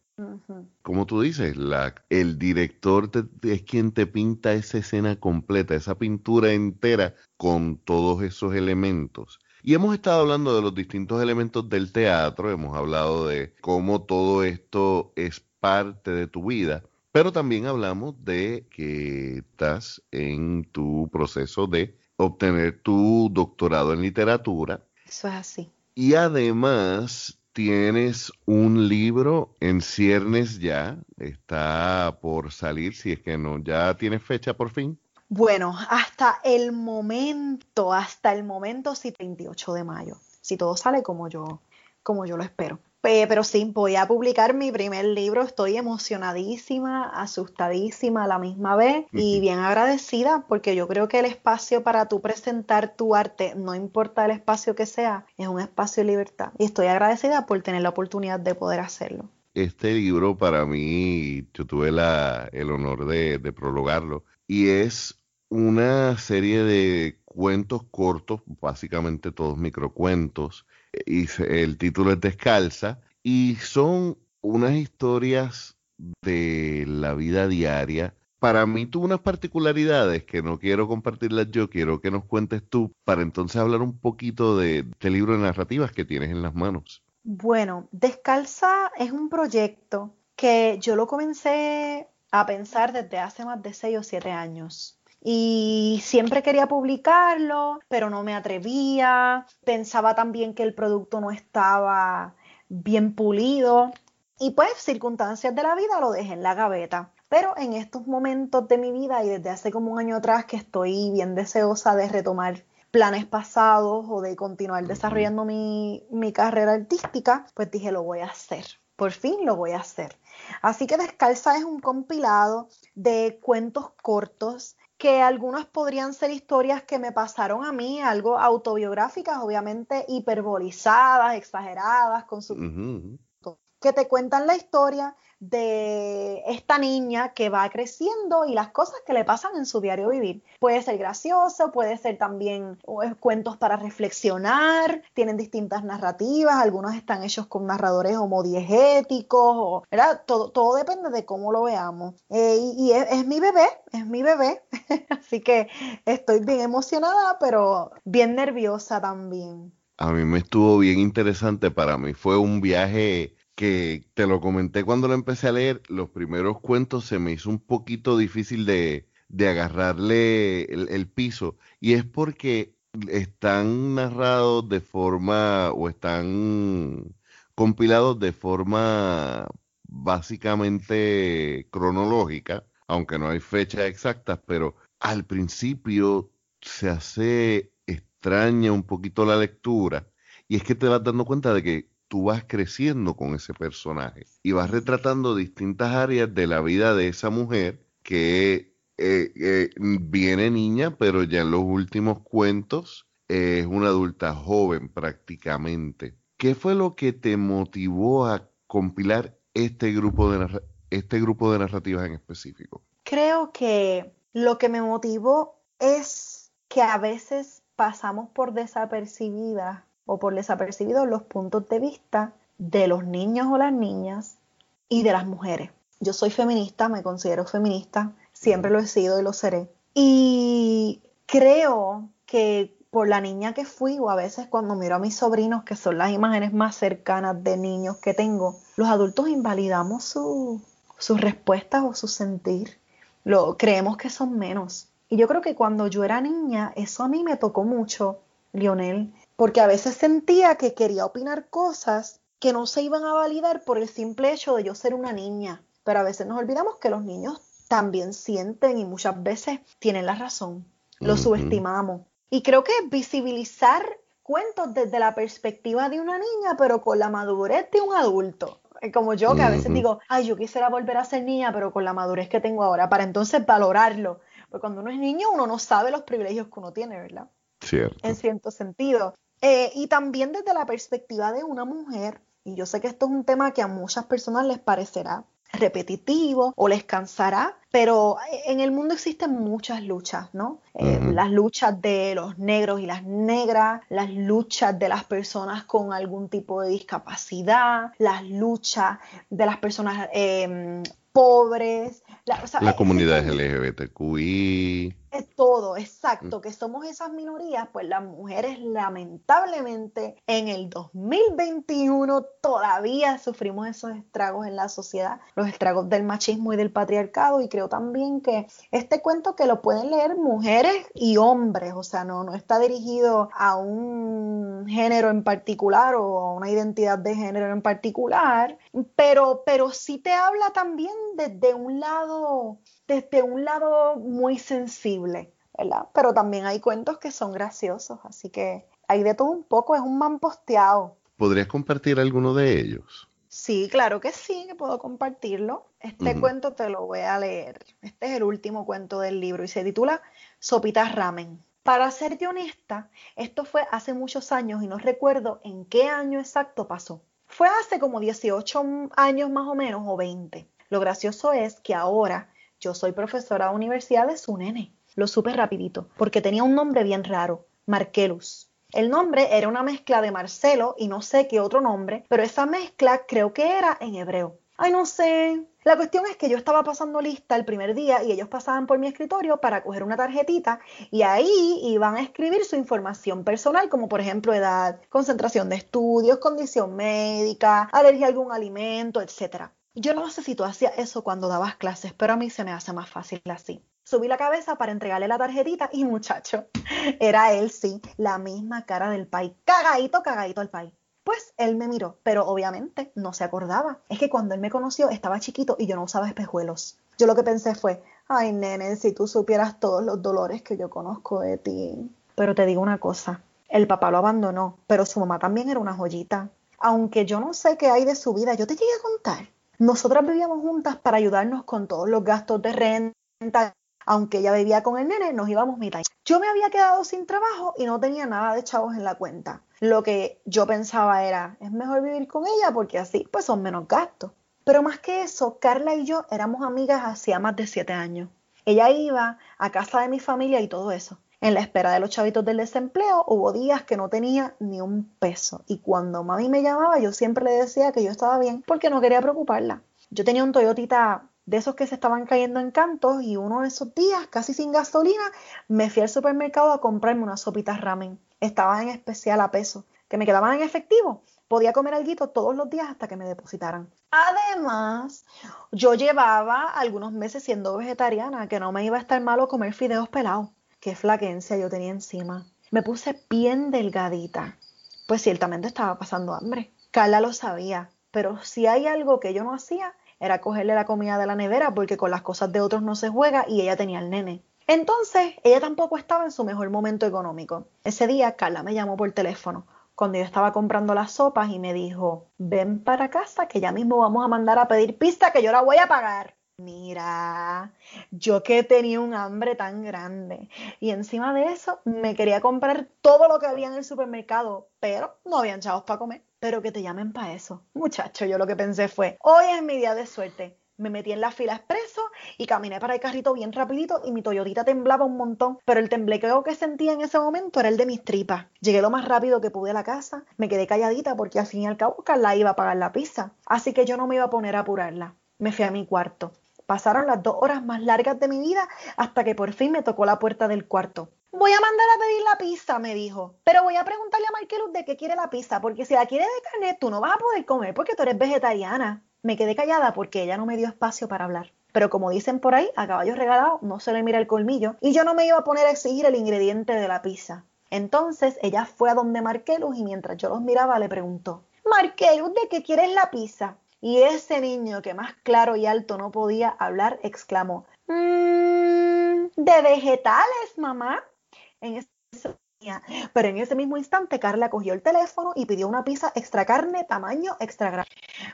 Como tú dices, la, el director es quien te pinta esa escena completa, esa pintura entera con todos esos elementos. Y hemos estado hablando de los distintos elementos del teatro, hemos hablado de cómo todo esto es parte de tu vida. Pero también hablamos de que estás en tu proceso de obtener tu doctorado en literatura. Eso es así. Y además tienes un libro en ciernes ya, está por salir, si es que no, ya tienes fecha por fin. Bueno, hasta el momento, hasta el momento sí, 28 de mayo, si todo sale como yo, como yo lo espero pero sí, voy a publicar mi primer libro. Estoy emocionadísima, asustadísima a la misma vez y bien agradecida porque yo creo que el espacio para tú presentar tu arte, no importa el espacio que sea, es un espacio de libertad. Y estoy agradecida por tener la oportunidad de poder hacerlo. Este libro para mí, yo tuve la, el honor de, de prologarlo y es una serie de cuentos cortos, básicamente todos microcuentos, y el título es Descalza, y son unas historias de la vida diaria. Para mí tuvo unas particularidades que no quiero compartirlas yo, quiero que nos cuentes tú para entonces hablar un poquito de este libro de narrativas que tienes en las manos. Bueno, Descalza es un proyecto que yo lo comencé a pensar desde hace más de seis o siete años y siempre quería publicarlo, pero no me atrevía. Pensaba también que el producto no estaba bien pulido y pues circunstancias de la vida lo dejé en la gaveta. Pero en estos momentos de mi vida y desde hace como un año atrás que estoy bien deseosa de retomar planes pasados o de continuar desarrollando mi, mi carrera artística, pues dije lo voy a hacer. Por fin lo voy a hacer. Así que Descalza es un compilado de cuentos cortos que algunas podrían ser historias que me pasaron a mí, algo autobiográficas, obviamente hiperbolizadas, exageradas, con su... que te cuentan la historia de esta niña que va creciendo y las cosas que le pasan en su diario vivir. Puede ser gracioso, puede ser también cuentos para reflexionar, tienen distintas narrativas, algunos están hechos con narradores homodiegéticos, ¿verdad? Todo, todo depende de cómo lo veamos. Eh, y, es, es, mi bebé, es mi bebé, así que estoy bien emocionada, pero bien nerviosa también. A mí me estuvo bien interesante, para mí fue un viaje que te lo comenté cuando lo empecé a leer, los primeros cuentos se me hizo un poquito difícil de, de agarrarle el, piso y es porque están narrados de forma o están compilados de forma básicamente cronológica, aunque no hay fechas exactas, pero al principio se hace extraña un poquito la lectura y es que te vas dando cuenta de que tú vas creciendo con ese personaje y vas retratando distintas áreas de la vida de esa mujer que eh, eh, viene niña, pero ya en los últimos cuentos es una adulta joven prácticamente. ¿Qué fue lo que te motivó a compilar este grupo de, este grupo de narrativas en específico? Creo que lo que me motivó es que a veces pasamos por desapercibidas o por desapercibidos los puntos de vista de los niños o las niñas y de las mujeres. Yo soy feminista, me considero feminista, siempre lo he sido y lo seré. Y creo que por la niña que fui o a veces cuando miro a mis sobrinos, que son las imágenes más cercanas de niños que tengo, los adultos invalidamos sus respuestas o su sentir. Lo, creemos que son menos. Y yo creo que cuando yo era niña, eso a mí me tocó mucho, Lionel, porque a veces sentía que quería opinar cosas que no se iban a validar por el simple hecho de yo ser una niña. Pero a veces nos olvidamos que los niños también sienten y muchas veces tienen la razón. Lo subestimamos. Y creo que visibilizar cuentos desde la perspectiva de una niña, pero con la madurez de un adulto. Como yo, que a veces digo, ay, yo quisiera volver a ser niña, pero con la madurez que tengo ahora, para entonces valorarlo. Porque cuando uno es niño, uno no sabe los privilegios que uno tiene, ¿verdad? Cierto. En cierto sentido. Eh, y también desde la perspectiva de una mujer, y yo sé que esto es un tema que a muchas personas les parecerá repetitivo o les cansará, pero en el mundo existen muchas luchas, ¿no? Eh, las luchas de los negros y las negras, las luchas de las personas con algún tipo de discapacidad, las luchas de las personas em, pobres, la, o comunidad LGBTQI. Es todo, exacto, que somos esas minorías, pues las mujeres lamentablemente en el 2021 todavía sufrimos esos estragos en la sociedad, los estragos del machismo y del patriarcado y creo también que este cuento que lo pueden leer mujeres y hombres, o sea, no, no está dirigido a un género en particular o a una identidad de género en particular, pero, pero sí te habla también desde un lado desde un lado muy sensible, ¿verdad? Pero también hay cuentos que son graciosos, así que hay de todo un poco, es un man posteado. ¿Podrías compartir alguno de ellos? Sí, claro que sí, que puedo compartirlo. Este cuento te lo voy a leer. Este es el último cuento del libro y se titula Sopitas Ramen. Para serte honesta, esto fue hace muchos años y no recuerdo en qué año exacto pasó. Fue hace como 18 años más o menos o 20. Lo gracioso es que ahora yo soy profesora de universidad de su nene. Lo supe rapidito, porque tenía un nombre bien raro, Markelus. El nombre era una mezcla de Marcelo y no sé qué otro nombre, pero esa mezcla creo que era en hebreo. Ay, no sé. La cuestión es que yo estaba pasando lista el primer día y ellos pasaban por mi escritorio para coger una tarjetita y ahí iban a escribir su información personal, como por ejemplo edad, concentración de estudios, condición médica, alergia a algún alimento, etc. Yo no sé si tú hacías eso cuando dabas clases, pero a mí se me hace más fácil así. Subí la cabeza para entregarle la tarjetita y muchacho, era él sí, la misma cara del pai, cagadito, cagadito el pai. Pues él me miró, pero obviamente no se acordaba. Es que cuando él me conoció estaba chiquito y yo no usaba espejuelos. Yo lo que pensé fue, ay nene, si tú supieras todos los dolores que yo conozco de ti. Pero te digo una cosa, el papá lo abandonó, pero su mamá también era una joyita. Aunque yo no sé qué hay de su vida, yo te llegué a contar nosotras vivíamos juntas para ayudarnos con todos los gastos de renta. Aunque ella vivía con el nene, nos íbamos mitad. Yo me había quedado sin trabajo y no tenía nada de chavos en la cuenta. Lo que yo pensaba era, es mejor vivir con ella porque así pues son menos gastos. Pero más que eso, Carla y yo éramos amigas hacía más de siete años. Ella iba a casa de mi familia y todo eso. En la espera de los chavitos del desempleo hubo días que no tenía ni un peso y cuando mami me llamaba yo siempre le decía que yo estaba bien porque no quería preocuparla. Yo tenía un Toyotita de esos que se estaban cayendo en cantos y uno de esos días, casi sin gasolina, me fui al supermercado a comprarme unas sopitas ramen. Estaban en especial a peso, que me quedaban en efectivo. Podía comer algo todos los días hasta que me depositaran. Además, yo llevaba algunos meses siendo vegetariana, que no me iba a estar malo comer fideos pelados qué flaquencia yo tenía encima. Me puse bien delgadita, pues ciertamente estaba pasando hambre. Carla lo sabía, pero si hay algo que yo no hacía, era cogerle la comida de la nevera porque con las cosas de otros no se juega y ella tenía el nene. Entonces, ella tampoco estaba en su mejor momento económico. Ese día, Carla me llamó por teléfono cuando yo estaba comprando las sopas y me dijo, ven para casa que ya mismo vamos a mandar a pedir pista que yo la voy a pagar. Mira, yo que tenía un hambre tan grande y encima de eso me quería comprar todo lo que había en el supermercado, pero no habían chavos para comer. Pero que te llamen para eso. Muchacho, yo lo que pensé fue, hoy es mi día de suerte. Me metí en la fila expreso y caminé para el carrito bien rapidito y mi Toyotita temblaba un montón, pero el temblequeo que sentía en ese momento era el de mis tripas. Llegué lo más rápido que pude a la casa, me quedé calladita porque al fin y al cabo Carla iba a pagar la pizza, así que yo no me iba a poner a apurarla. Me fui a mi cuarto. Pasaron las dos horas más largas de mi vida hasta que por fin me tocó la puerta del cuarto. Voy a mandar a pedir la pizza, me dijo. Pero voy a preguntarle a Markelus de qué quiere la pizza, porque si la quiere de carne, tú no vas a poder comer porque tú eres vegetariana. Me quedé callada porque ella no me dio espacio para hablar. Pero como dicen por ahí, a caballo regalado no se le mira el colmillo y yo no me iba a poner a exigir el ingrediente de la pizza. Entonces ella fue a donde Markelus y mientras yo los miraba le preguntó, Markelus, ¿de qué quieres la pizza? Y ese niño que más claro y alto no podía hablar exclamó, mmm, de vegetales, mamá. En ese pero en ese mismo instante Carla cogió el teléfono y pidió una pizza extra carne tamaño extra grande.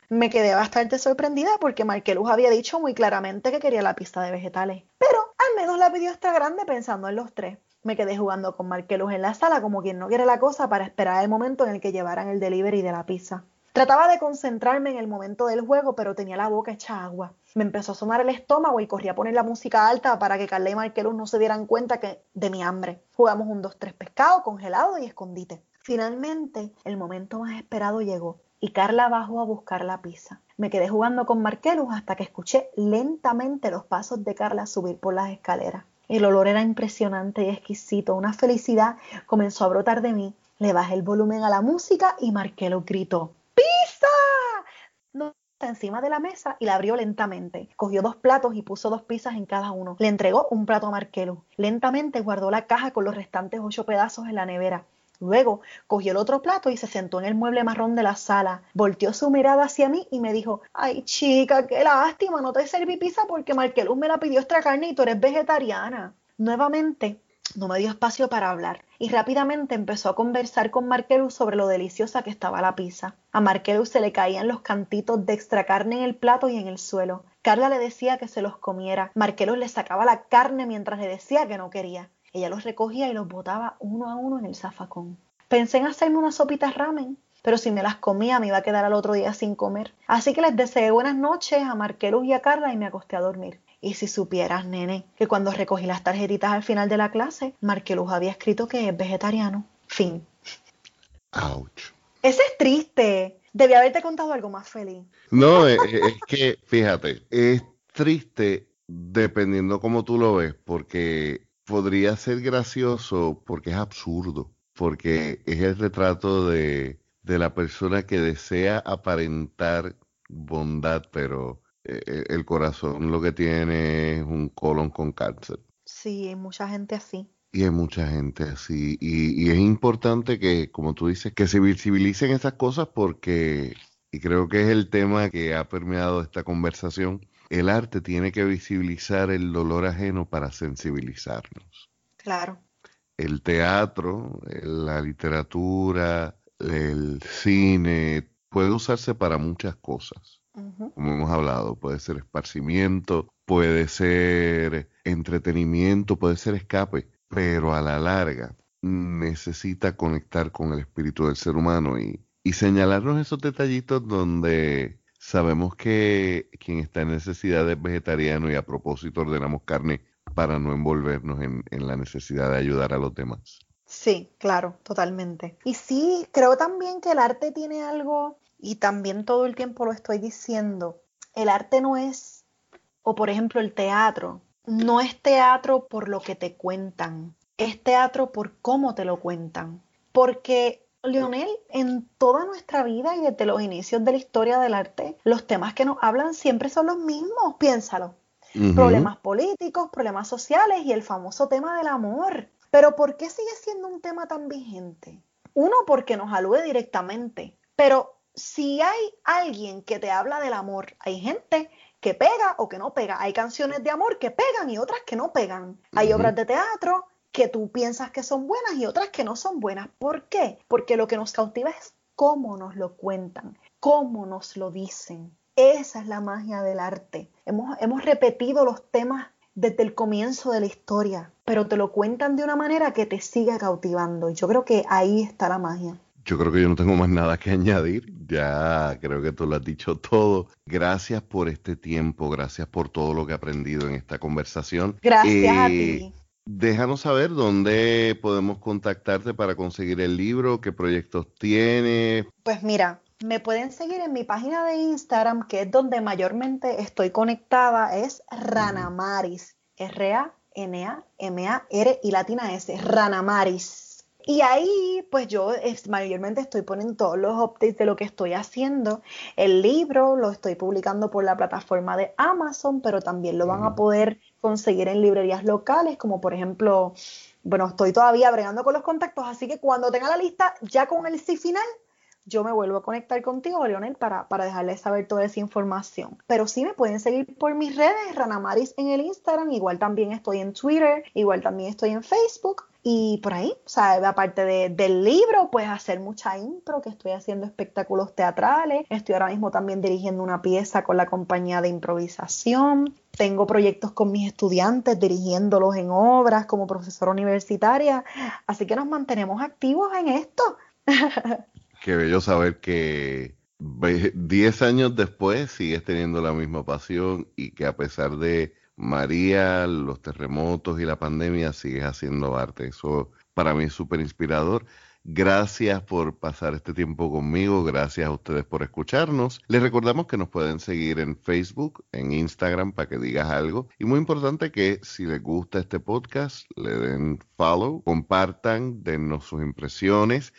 Me quedé bastante sorprendida porque Markelus había dicho muy claramente que quería la pizza de vegetales, pero al menos la pidió extra grande pensando en los tres. Me quedé jugando con Markelus en la sala como quien no quiere la cosa para esperar el momento en el que llevaran el delivery de la pizza. Trataba de concentrarme en el momento del juego, pero tenía la boca hecha agua. Me empezó a sonar el estómago y corrí a poner la música alta para que Carla y Markelus no se dieran cuenta que, de mi hambre. Jugamos un 2-3 pescado, congelado y escondite. Finalmente, el momento más esperado llegó y Carla bajó a buscar la pizza. Me quedé jugando con Markelus hasta que escuché lentamente los pasos de Carla subir por las escaleras. El olor era impresionante y exquisito. Una felicidad comenzó a brotar de mí. Le bajé el volumen a la música y Markelus gritó encima de la mesa y la abrió lentamente. Cogió dos platos y puso dos pizzas en cada uno. Le entregó un plato a Marquelo. Lentamente guardó la caja con los restantes ocho pedazos en la nevera. Luego cogió el otro plato y se sentó en el mueble marrón de la sala. Volteó su mirada hacia mí y me dijo, ay chica, qué lástima, no te serví pizza porque Marquelus me la pidió extra carne y tú eres vegetariana. Nuevamente no me dio espacio para hablar y rápidamente empezó a conversar con Markelus sobre lo deliciosa que estaba la pizza. A Markelus se le caían los cantitos de extra carne en el plato y en el suelo. Carla le decía que se los comiera. Markelus le sacaba la carne mientras le decía que no quería. Ella los recogía y los botaba uno a uno en el zafacón. Pensé en hacerme unas sopitas ramen, pero si me las comía me iba a quedar al otro día sin comer. Así que les deseé buenas noches a Markelus y a Carla y me acosté a dormir. Y si supieras, nene, que cuando recogí las tarjetitas al final de la clase, Marqueluz había escrito que es vegetariano. Fin. Ouch. Ese es triste. Debí haberte contado algo más feliz. No, es, es que, fíjate, es triste dependiendo cómo tú lo ves, porque podría ser gracioso porque es absurdo, porque es el retrato de, de la persona que desea aparentar bondad, pero el corazón lo que tiene es un colon con cáncer. Sí, hay mucha gente así. Y hay mucha gente así. Y, es importante que, como tú dices, que se visibilicen esas cosas porque, y creo que es el tema que ha permeado esta conversación, el arte tiene que visibilizar el dolor ajeno para sensibilizarnos. Claro. El teatro, la literatura, el cine, puede usarse para muchas cosas como hemos hablado, puede ser esparcimiento, puede ser entretenimiento, puede ser escape, pero a la larga necesita conectar con el espíritu del ser humano y, señalarnos esos detallitos donde sabemos que quien está en necesidad es vegetariano y a propósito ordenamos carne para no envolvernos en, en la necesidad de ayudar a los demás. Sí, claro, totalmente. Y sí, creo también que el arte tiene algo y también todo el tiempo lo estoy diciendo, el arte no es, o por ejemplo el teatro, no es teatro por lo que te cuentan, es teatro por cómo te lo cuentan. Porque, Leonel, en toda nuestra vida y desde los inicios de la historia del arte, los temas que nos hablan siempre son los mismos, piénsalo. Problemas políticos, problemas sociales y el famoso tema del amor. Pero ¿por qué sigue siendo un tema tan vigente? Uno, porque nos alude directamente, pero si hay alguien que te habla del amor, hay gente que pega o que no pega. Hay canciones de amor que pegan y otras que no pegan. Hay obras de teatro que tú piensas que son buenas y otras que no son buenas. ¿Por qué? Porque lo que nos cautiva es cómo nos lo cuentan, cómo nos lo dicen. Esa es la magia del arte. Hemos, hemos repetido los temas desde el comienzo de la historia, pero te lo cuentan de una manera que te sigue cautivando. Y yo creo que ahí está la magia. Yo creo que yo no tengo más nada que añadir. Ya creo que tú lo has dicho todo. Gracias por este tiempo, gracias por todo lo que he aprendido en esta conversación. Gracias a eh, ti. Déjanos saber dónde podemos contactarte para conseguir el libro, qué proyectos tienes. Pues mira, me pueden seguir en mi página de Instagram, que es donde mayormente estoy conectada, es Ranamaris, R-A-N-A-M-A-R y latina S, Ranamaris. Y ahí, pues yo es, mayormente estoy poniendo todos los updates de lo que estoy haciendo. El libro lo estoy publicando por la plataforma de Amazon, pero también lo van a poder conseguir en librerías locales, como por ejemplo, bueno, estoy todavía bregando con los contactos, así que cuando tenga la lista, ya con el sí final, yo me vuelvo a conectar contigo, Leonel, para, para dejarles saber toda esa información. Pero sí me pueden seguir por mis redes, Ranamaris en el Instagram, igual también estoy en Twitter, igual también estoy en Facebook. Y por ahí, o sea, aparte del libro, pues hacer mucha impro, que estoy haciendo espectáculos teatrales. Estoy ahora mismo también dirigiendo una pieza con la compañía de improvisación. Tengo proyectos con mis estudiantes, dirigiéndolos en obras como profesora universitaria. Así que nos mantenemos activos en esto. Qué bello saber que 10 años después sigues teniendo la misma pasión y que a pesar de María, los terremotos y la pandemia sigues haciendo arte. Eso para mí es súper inspirador. Gracias por pasar este tiempo conmigo, gracias a ustedes por escucharnos. Les recordamos que nos pueden seguir en Facebook, en Instagram para que digas algo. Y muy importante que si les gusta este podcast, le den follow, compartan, dennos sus impresiones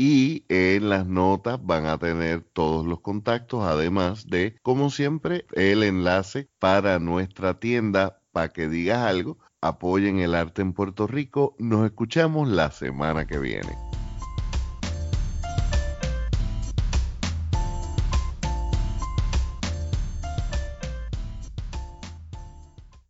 y en las notas van a tener todos los contactos, además de, como siempre, el enlace para nuestra tienda para que digas algo. Apoyen el arte en Puerto Rico. Nos escuchamos la semana que viene.